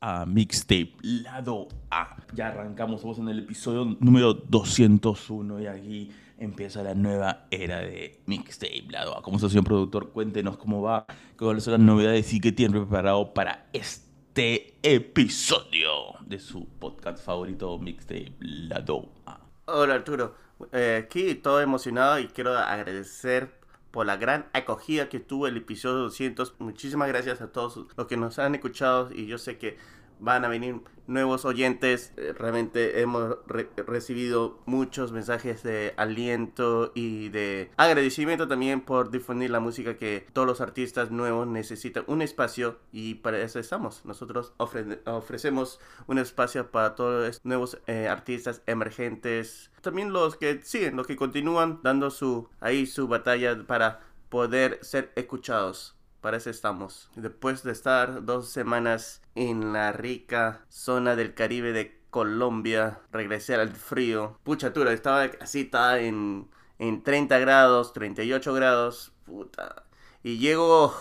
a Mixtape Lado A. Ya arrancamos, estamos en el episodio número 201 y aquí empieza la nueva era de Mixtape Lado A. Como señor productor, cuéntenos cómo va, cuáles son las novedades y qué tienen preparado para este episodio de su podcast favorito Mixtape Lado A. Hola Arturo, eh, aquí todo emocionado y quiero agradecer por la gran acogida que tuvo el episodio 200. Muchísimas gracias a todos los que nos han escuchado y yo sé que van a venir nuevos oyentes. Eh, realmente hemos recibido muchos mensajes de aliento y de agradecimiento también por difundir la música que todos los artistas nuevos necesitan un espacio y para eso estamos. Nosotros ofrecemos un espacio para todos los nuevos eh, artistas emergentes. También los que siguen, los que continúan dando su ahí su batalla para poder ser escuchados. Para eso estamos. Después de estar dos semanas en la rica zona del Caribe de Colombia, regresé al frío. Pucha, tura, estaba así, estaba en, en 30 grados, 38 grados. Puta. Y llego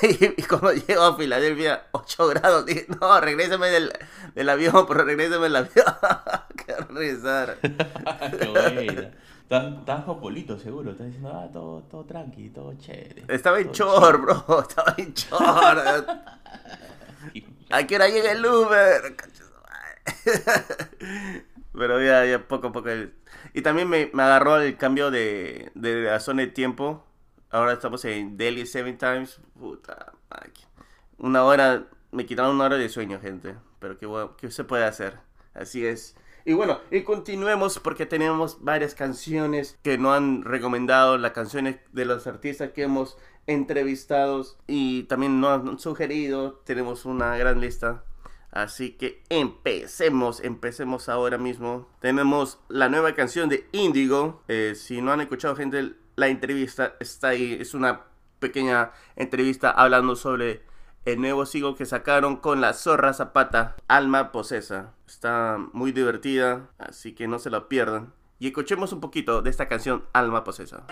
y cuando llego a Filadelfia, 8 grados, dije, no, regrésame del, del avión, pero regrésame del avión. Regresar. Qué Estabas con Polito, seguro. Estás diciendo, ah, todo, todo tranqui, todo chévere. Estaba en chor, bro. Estaba en chor. ¿A qué hora llega el Uber? Pero ya, ya poco a poco. Y también me, me agarró el cambio de, de la zona de tiempo. Ahora estamos en Delhi Seven Times. Puta, una hora, me quitaron una hora de sueño, gente. Pero qué, qué se puede hacer. Así es. Y bueno, y continuemos porque tenemos varias canciones que nos han recomendado, las canciones de los artistas que hemos entrevistado y también nos han sugerido. Tenemos una gran lista. Así que empecemos, empecemos ahora mismo. Tenemos la nueva canción de Indigo. Eh, si no han escuchado gente, la entrevista está ahí. Es una pequeña entrevista hablando sobre el nuevo single que sacaron con la zorra zapata, Alma Posesa. Está muy divertida, así que no se la pierdan. Y escuchemos un poquito de esta canción Alma Posesa.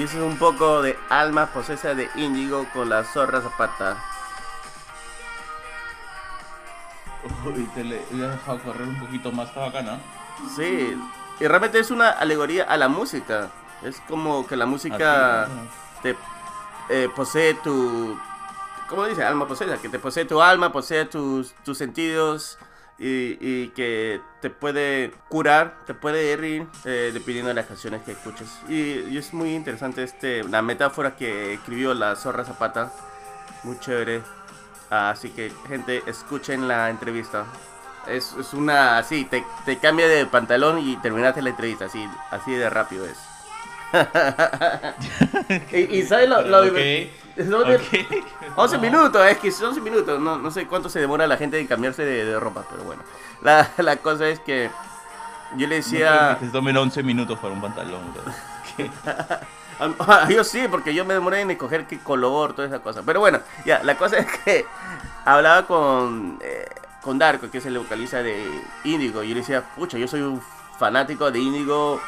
Y eso es un poco de alma posesa de índigo con la zorra zapata. Uy, te le he dejado correr un poquito más, está bacana. Sí, y realmente es una alegoría a la música. Es como que la música te eh, posee tu. ¿Cómo dice? Alma posesa, que te posee tu alma, posee tus, tus sentidos y, que te puede curar, te puede herir eh, dependiendo de las canciones que escuches. Y, es muy interesante este, la metáfora que escribió la Zorra Zapata, muy chévere. así que gente, escuchen la entrevista. Es, es una así, te, te, cambia de pantalón y terminaste la entrevista, así, así de rápido es. y, sabes lo, lo 11 minutos, es que son 11 minutos. No, no sé cuánto se demora la gente en cambiarse de, ropa, pero bueno. La, la, cosa es que yo le decía. No te tomen 11 minutos para un pantalón. yo sí, porque yo me demoré en escoger qué color, toda esa cosa. Pero bueno, ya, la cosa es que hablaba con, eh, con Darko, que es el vocalista de Índigo. Y yo le decía, pucha, yo soy un fanático de Índigo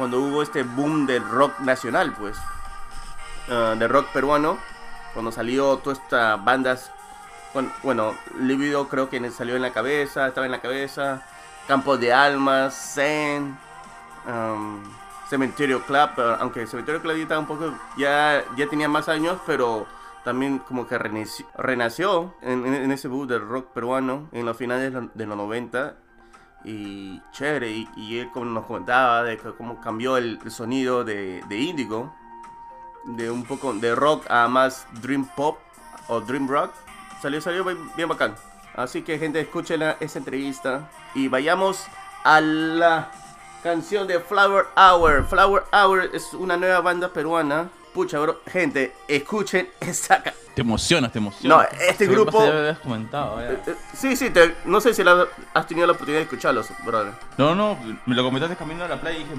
cuando hubo este boom del rock nacional, pues. Uh, de rock peruano cuando salió todas estas bandas, bueno, Libido creo que salió en la cabeza, estaba en la cabeza, Campo de Almas, Zen, um, Cementerio Club, aunque Cementerio Club ya un poco, ya, ya tenía más años, pero también como que renació, en, ese boom del rock peruano en los finales de los 90 y chévere y, él como nos comentaba de cómo cambió el, sonido de, de Índigo de un poco de rock a más dream pop o dream rock. Salió, salió bien bacán. Así que gente, escuchen esa entrevista y vayamos a la canción de Flower Hour. Flower Hour es una nueva banda peruana. Pucha, bro, gente, escuchen esta Te emocionas, te emocionas. No, este grupo. comentado, eh, eh, sí, sí, no sé si has tenido la oportunidad de escucharlos, brother. No, no, me lo comentaste camino a la playa y dije,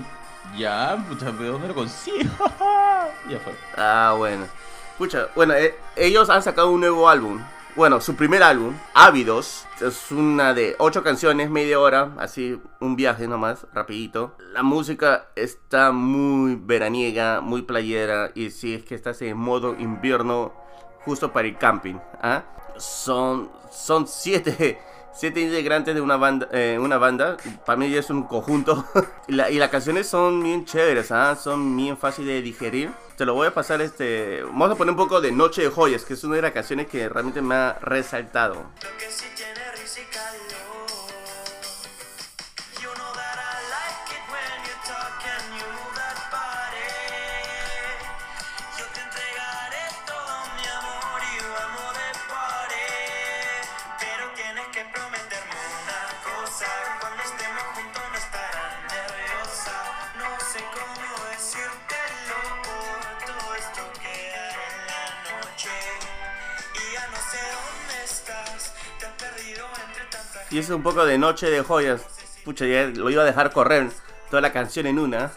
Ya, pucha, ¿de dónde lo consigo? ya fue. Ah, bueno. Escucha, bueno, eh, ellos han sacado un nuevo álbum. Bueno, su primer álbum, Ávidos, es una de ocho canciones, media hora, así un viaje nomás, rapidito. La música está muy veraniega, muy playera, y si es que estás en modo invierno, justo para el camping. ¿ah? Son, son siete, siete integrantes de una banda, eh, una banda, para mí es un conjunto, y, la- y las canciones son bien chéveres, ¿ah? son bien fáciles de digerir. Te lo voy a pasar, este, vamos a poner un poco de Noche de Joyas, que es una de las canciones que realmente me ha resaltado. Y es un poco de Noche de Joyas. Pucha, ya lo iba a dejar correr toda la canción en una.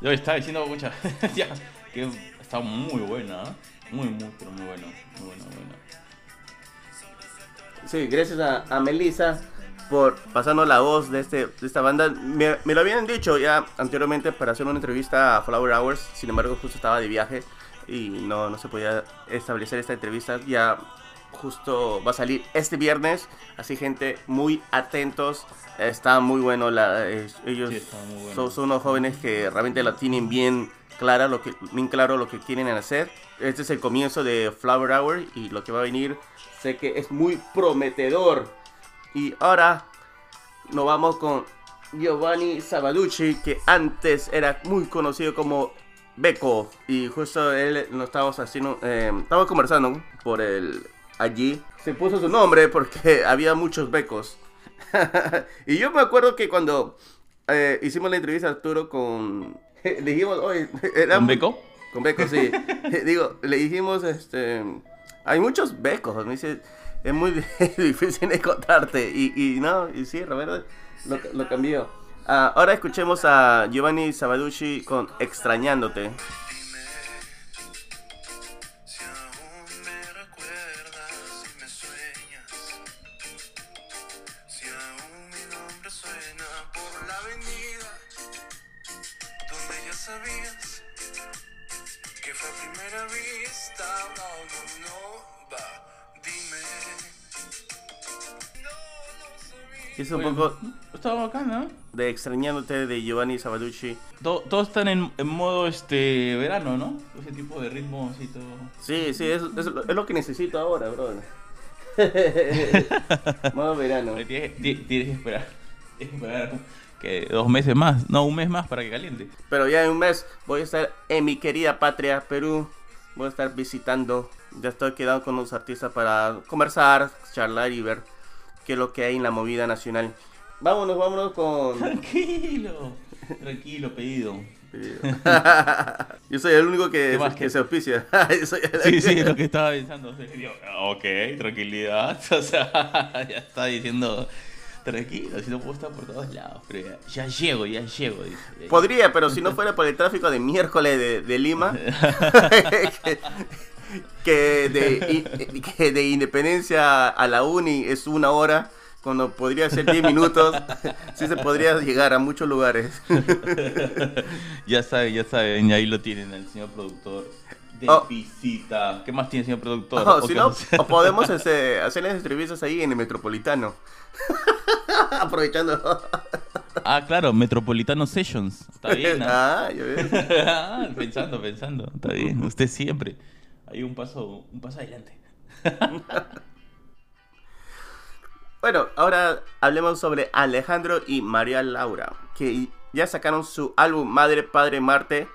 Yo estaba diciendo, mucha, ya, que está muy buena, ¿eh? muy, muy, pero muy bueno, muy bueno, muy bueno. Sí, gracias a, a Melissa por pasarnos la voz de, este, de esta banda. Me, me lo habían dicho ya anteriormente para hacer una entrevista a Flower Hours, sin embargo justo estaba de viaje y no, no se podía establecer esta entrevista. Ya justo va a salir este viernes, así gente, muy atentos. Está muy bueno, la, eh, ellos Sí, está muy bueno. son, son unos jóvenes que realmente lo tienen bien clara, lo que, bien claro lo que quieren hacer. Este es el comienzo de Flower Hour y lo que va a venir sé que es muy prometedor. Y ahora nos vamos con Giovanni Sabaducci, que antes era muy conocido como Beco. Y justo él nos estábamos haciendo, eh, estábamos conversando por el allí. Se puso su nombre porque había muchos becos. y yo me acuerdo que cuando eh, hicimos la entrevista a Arturo con... Le dijimos, oye, era ¿Un muy- beco? con becos, sí. Digo, le dijimos, este, hay muchos becos, me dice, es muy difícil encontrarte. Y, y no, y sí, Roberto lo, lo cambió. Ah, ahora escuchemos a Giovanni Sabaducci con Extrañándote. Un poco Está bacán, ¿no? de Extrañándote de Giovanni Sabaducci. To- Todos están en, en modo este verano, ¿no? Ese tipo de ritmo así todo. Sí, sí, es, es lo- es lo que necesito ahora, brother. Modo verano. Tienes, ti- tienes que esperar. Tienes que esperar que dos meses más, no, un mes más para que caliente. Pero ya en un mes voy a estar en mi querida patria, Perú. Voy a estar visitando. Ya estoy quedando con los artistas para conversar, charlar y ver qué es lo que hay en la movida nacional. Vámonos, vámonos con... Tranquilo, tranquilo, pedido. Yo soy el único que, ¿Qué más que que- se auspicia. El- Sí, sí, es lo que estaba pensando. Ok, tranquilidad. O sea, ya está diciendo, tranquilo, si no puedo estar por todos lados. Pero ya, ya llego, ya llego. dice. Podría, pero si no fuera por el tráfico de miércoles de, de Lima, que, de, que de Independencia a la Uni es una hora, cuando podría ser 10 minutos, sí se podría llegar a muchos lugares. Ya saben, ya saben, ahí lo tienen el señor productor de Oh. visita. ¿Qué más tiene, señor productor? O ¿O si no, o podemos este, hacer las entrevistas ahí en el Metropolitano. Aprovechando. Ah, claro, Metropolitano Sessions. Está bien. ¿ah? Ah, ya ves. Ah, pensando, pensando. Está bien. Usted siempre. Hay un paso, un paso adelante. Bueno, ahora hablemos sobre Alejandro y María Laura, que ya sacaron su álbum Madre, Padre, Marte.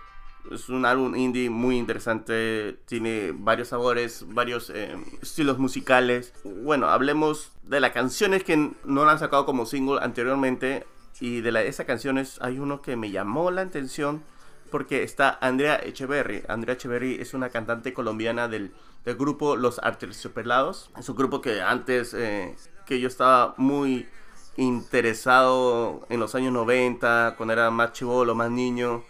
Es un álbum indie muy interesante, tiene varios sabores, varios eh, estilos musicales. Bueno, hablemos de las canciones que no han sacado como single anteriormente. Y de la, esas canciones hay uno que me llamó la atención porque está Andrea Echeverry. Andrea Echeverry es una cantante colombiana del, del grupo Los Arterciopelados. Es un grupo que antes eh, que yo estaba muy interesado en los años 90, cuando era más chivolo, más niño,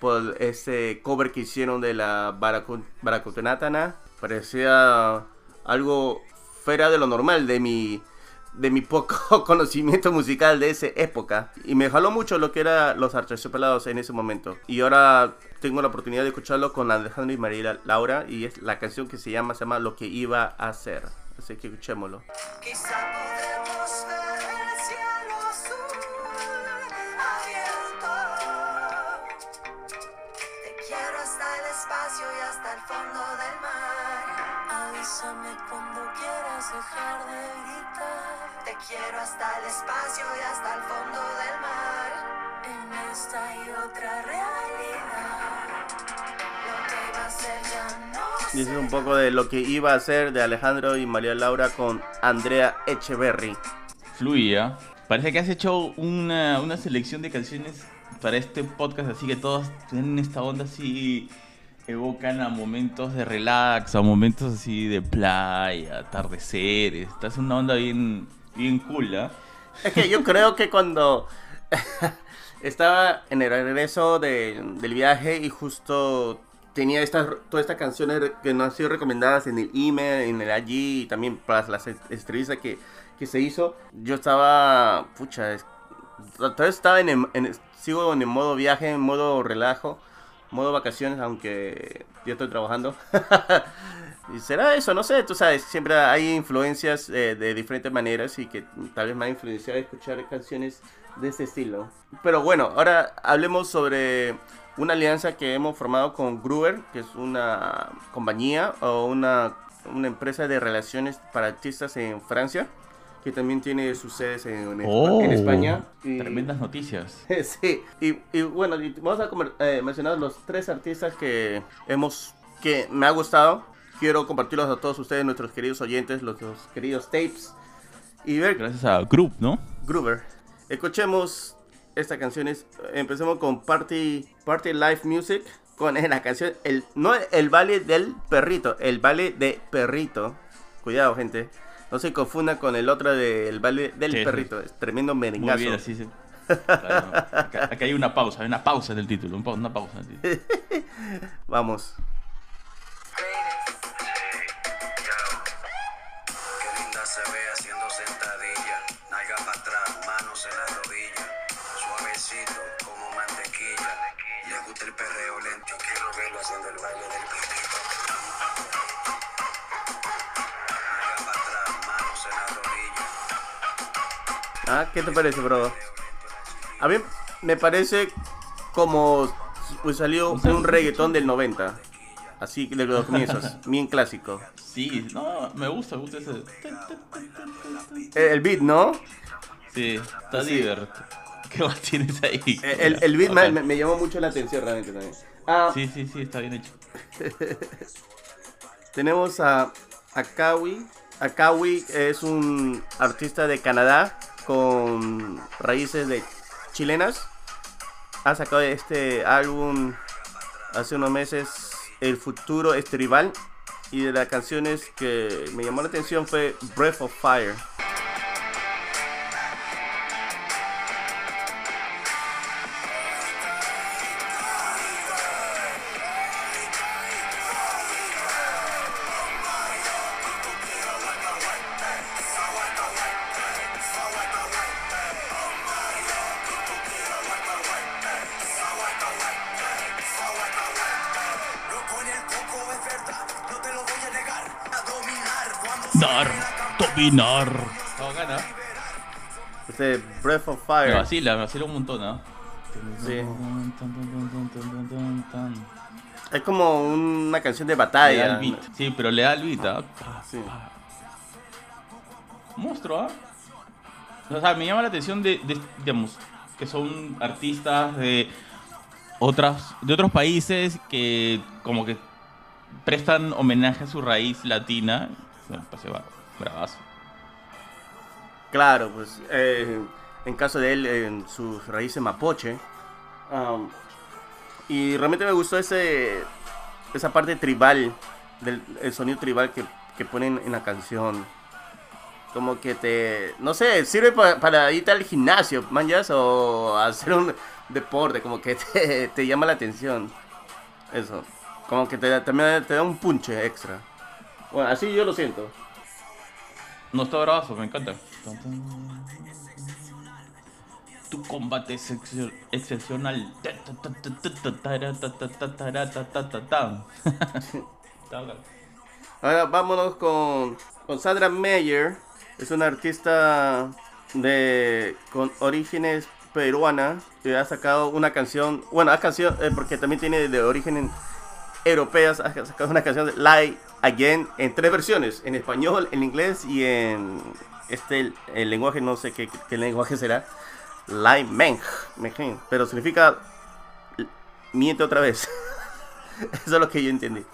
por ese cover que hicieron de la Baracu- Baracutunatana. Parecía algo fuera de lo normal de mi de mi poco conocimiento musical de esa época. Y me jaló mucho lo que era los archipelados en ese momento. Y ahora tengo la oportunidad de escucharlo con Alejandro y María Laura y es la canción que se llama se llama Lo que iba a hacer así que escuchémoslo. Avísame cuando quieras dejar de gritar. Te quiero hasta el espacio y hasta el fondo del mar. En esta y otra realidad. Lo que iba a ser ya no y ese es un poco de lo que iba a hacer de Alejandro y María Laura con Andrea Echeverry Fluía. Parece que has hecho una, una selección de canciones para este podcast, así que todas tienen esta onda así, evocan a momentos de relax, a momentos así de playa, atardeceres. Estás en una onda bien, bien cool, ¿ah? Es que yo creo que cuando estaba en el regreso de- del viaje y justo tenía estas todas estas canciones que nos han sido recomendadas en el email, en el allí y también para las en- entrevistas que, que se hizo, yo estaba, pucha, es- todavía estaba en, el- en- sigo en el modo viaje, en modo relajo, modo vacaciones, aunque yo estoy trabajando. Y será eso, no sé, tú sabes, siempre hay influencias eh, de diferentes maneras y que tal vez me ha influenciado a escuchar canciones de ese estilo. Pero bueno, ahora hablemos sobre una alianza que hemos formado con Gruber, que es una compañía o una, una empresa de relaciones para artistas en Francia, que también tiene sus sedes en, en Oh, en España. Y- Tremendas noticias. Sí, y, y bueno, y vamos a eh, mencionar los tres artistas que hemos, que me ha gustado. Quiero compartirlos a todos ustedes, nuestros queridos oyentes, los, los queridos tapes. Y ver, Gracias a Group, ¿no? Gruber. Escuchemos esta canción. es- Empecemos con Party, Party Life Music. Con la canción, el, no el baile del perrito, el baile de perrito. Cuidado, gente. No se confunda con el otro del baile del Sí, perrito. Es tremendo Muy merengazo. bien, así se... Claro, acá, acá hay una pausa, hay una pausa en el título, una pausa en el título. Vamos. ¿Qué te parece, bro? A mí me parece como pues, salió un reggaetón del 90. Así de los comienzos, bien clásico. Sí, no, me gusta, me gusta ese... Eh, El beat, ¿no? Sí, está Sí. divertido. ¿Qué más tienes ahí? Eh, El, el beat me, me- me llamó mucho la atención realmente también. Ah, Sí, sí, sí, está bien hecho. tenemos a Akawi. Akawi es un artista de Canadá con raíces de chilenas. Ha sacado este álbum hace unos meses, El futuro es tribal. Y de las canciones que me llamó la atención fue Breath of Fire. No, gana. Este Breath of Me Fire. vacila, me vacila un montón. Sí. Es como una canción de Le da batalla. el beat. Sí, pero le da el beat, ¿ah? Sí. Monstruo, ¿ah? O sea, me llama la atención de, de, digamos, que son artistas de otras, de otros países que como que prestan homenaje a su raíz latina. Me parece ba- bravazo. Claro, pues eh, en caso de él, en sus raíces mapoche. um, y realmente me gustó ese esa parte tribal, del el sonido tribal que, que ponen en la canción. como que te, no sé, sirve pa- para irte al gimnasio, manjas, o hacer un deporte, como que te, te llama la atención. Eso, como que te, da- también te da un punche extra. Bueno, así yo lo siento. No está bravazo, me encanta. Tu combate es excepcional. Ahora vámonos con, con Sandra Meyer. Es una artista de con orígenes peruana que ha sacado una canción, bueno, ha canción eh, porque también tiene de orígenes europeas, ha sacado una canción de Lie Again en tres versiones, en español, en inglés y en este el, el lenguaje no sé qué, qué lenguaje será. Lie Meng, pero significa miente otra vez. Eso es lo que yo entendí.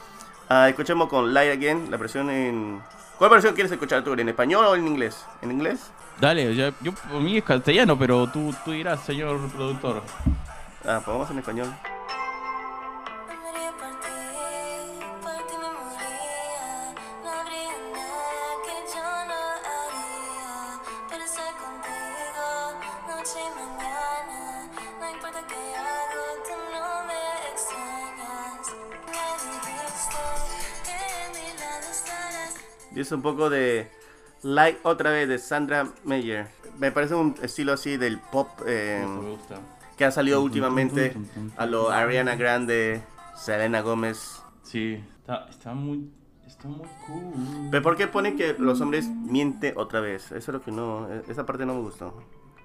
Ah, escuchemos con Lie Again, la versión en... ¿Cuál versión quieres escuchar tú? ¿En español o en inglés? ¿En inglés? Dale, yo, yo por mí es castellano, pero tú, tú dirás, señor productor. Ah, pues vamos en español. Dice un poco de Like otra vez de Sandra Meyer. Me parece un estilo así del pop eh, me gusta. que ha salido últimamente a lo Ariana Grande, Selena Gómez. Sí, está, está muy. Está muy cool. ¿Pero por qué pone que los hombres mienten otra vez? Eso es lo que no... Esa parte no me gustó.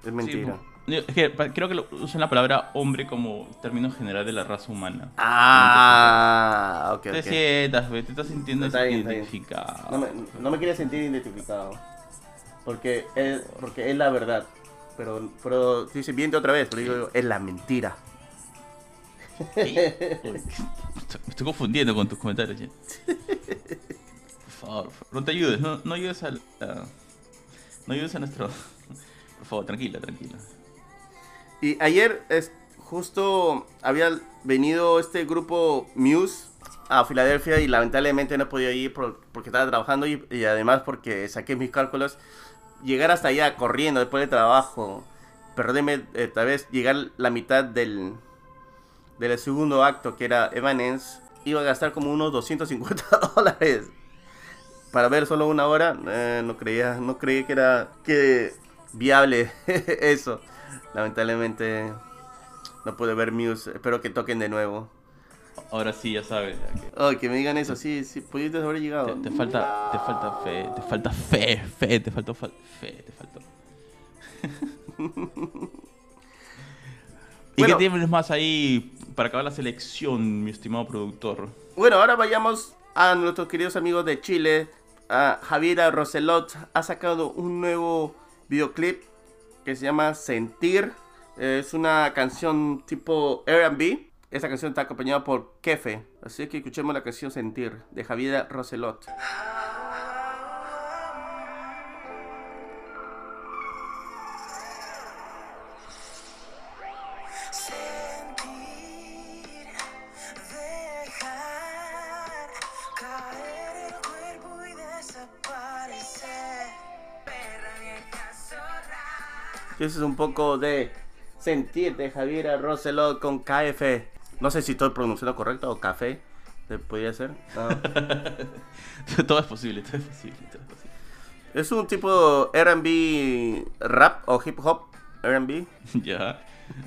Es mentira. Sí, es que creo que lo- usan la palabra hombre como término general de la raza humana. Ah, ok, Te ok. sientas, te estás sintiendo Está bien, está bien. identificado. No me, no me quiere sentir identificado. Porque es, porque es la verdad. Pero, pero dice, miente otra vez. Pero digo, es la mentira. Me estoy confundiendo con tus comentarios. ya. Por favor, por favor, no te ayudes, no, no ayudes a, la- no ayudes a nuestro. Por favor, tranquila, tranquila. Y ayer es, justo había venido este grupo Muse a Filadelfia y lamentablemente no podía ir por- porque estaba trabajando y, además porque saqué mis cálculos. Llegar hasta allá corriendo después del trabajo, perderme eh, tal vez llegar la mitad del, del segundo acto que era Evanescence, iba a gastar como unos 250 dólares. Para ver solo una hora, eh, no creía, no creía que era que viable eso. Lamentablemente no pude ver Muse. Espero que toquen de nuevo. Ahora sí, ya sabes. Oh, que me digan eso, sí, sí, pudiste haber llegado. Te, te falta, te falta fe, te falta fe, fe, te faltó fal- fe, te faltó. ¿Y Bueno. qué tienes más ahí para acabar la selección, mi estimado productor? Bueno, ahora vayamos a nuestros queridos amigos de Chile. A Javiera Roselot ha sacado un nuevo videoclip que se llama Sentir. Es una canción tipo R&B. Esta canción está acompañada por Kefe. Así que escuchemos la canción Sentir de Javiera Roselot. Ese es un poco de Sentir de Javiera Roselot con KF. No sé si estoy pronunciando correcto o café. ¿Te podría ser? Todo es posible, todo es posible, todo es posible. Es un tipo RB rap o hip hop RB. ya,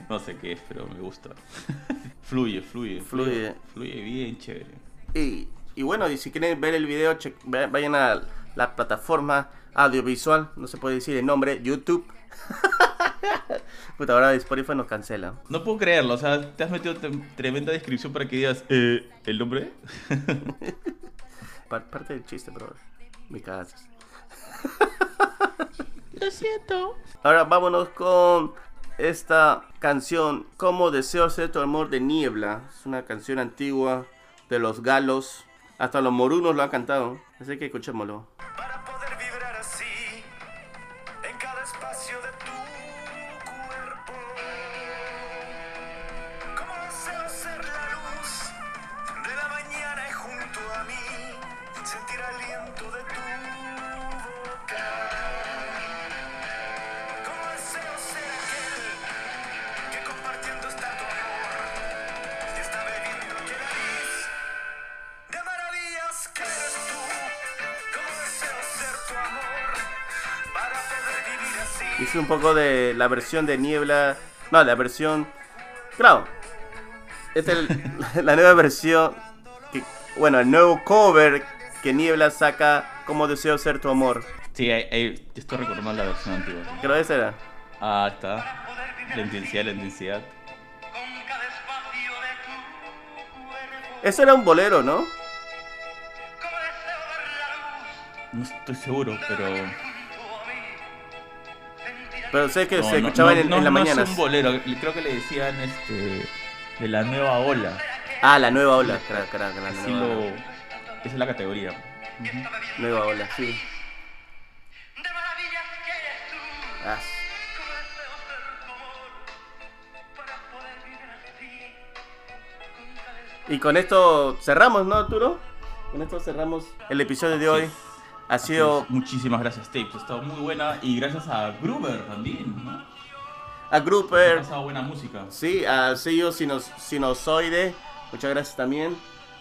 no sé qué es, pero me gusta. fluye, fluye, Fluye. Fluye bien, chévere. Y, y bueno, y si quieren ver el video, che- va- vayan a la plataforma audiovisual, no se puede decir el nombre, YouTube. Puta, ahora Spotify nos cancela. No puedo creerlo, o sea, te has metido tremenda descripción para que digas, eh, ¿el nombre? Pa- parte del chiste, bro. Me cagas. Lo siento. Ahora vámonos con esta canción, Como deseo ser tu amor de niebla. Es una canción antigua de los galos. Hasta los morunos lo han cantado. Así que escuchémoslo. Hice un poco de la versión de Niebla. No, la versión. Claro. Esta es el- la nueva versión. Que, bueno, el nuevo cover que Niebla saca como deseo ser tu amor. Sí, ahí, ahí- yo estoy recordando la versión antigua. sí. Creo que esa era. Ah, está. La intensidad, la intensidad. Eso era un bolero, ¿no? No estoy seguro, pero. Pero sé que no, se no, escuchaba no, en, no, en la no mañana. es un bolero, creo que le decían este. De la nueva ola. Ah, la nueva ola. Claro, claro, la Así nueva, lo. ola. Esa es la categoría. Ujú. nueva ola, sí. Ah, Y con esto cerramos, ¿no, Arturo? Con esto cerramos el episodio de hoy. Ha sido Muchísimas gracias, Tapes. Ha estado muy buena. Y gracias a Gruber también, ¿no? a Ha Grouper, pasado buena música. sí, a sello Sinos- Sinusoide, muchas gracias también.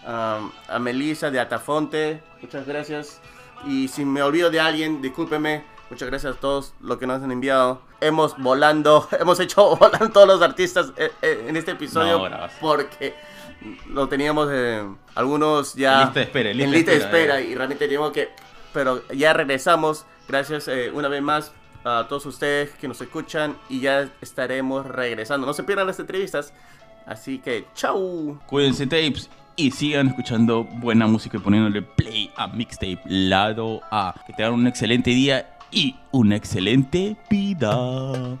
Um, a Melissa de Atafonte, muchas gracias. Y si me olvido de alguien, discúlpeme. Muchas gracias a todos los que nos han enviado. Hemos volando, hemos hecho volar todos los artistas eh, eh, en este episodio No, porque lo teníamos eh, algunos ya En lista de espera, en en lista lista de espera, espera y realmente teníamos que pero ya regresamos gracias eh, una vez más a todos ustedes que nos escuchan y ya estaremos regresando no se pierdan las entrevistas así que chau Cuídense, Tapes. Y sigan escuchando buena música y poniéndole play a Mixtape Lado A. Que tengan un excelente día y una excelente vida.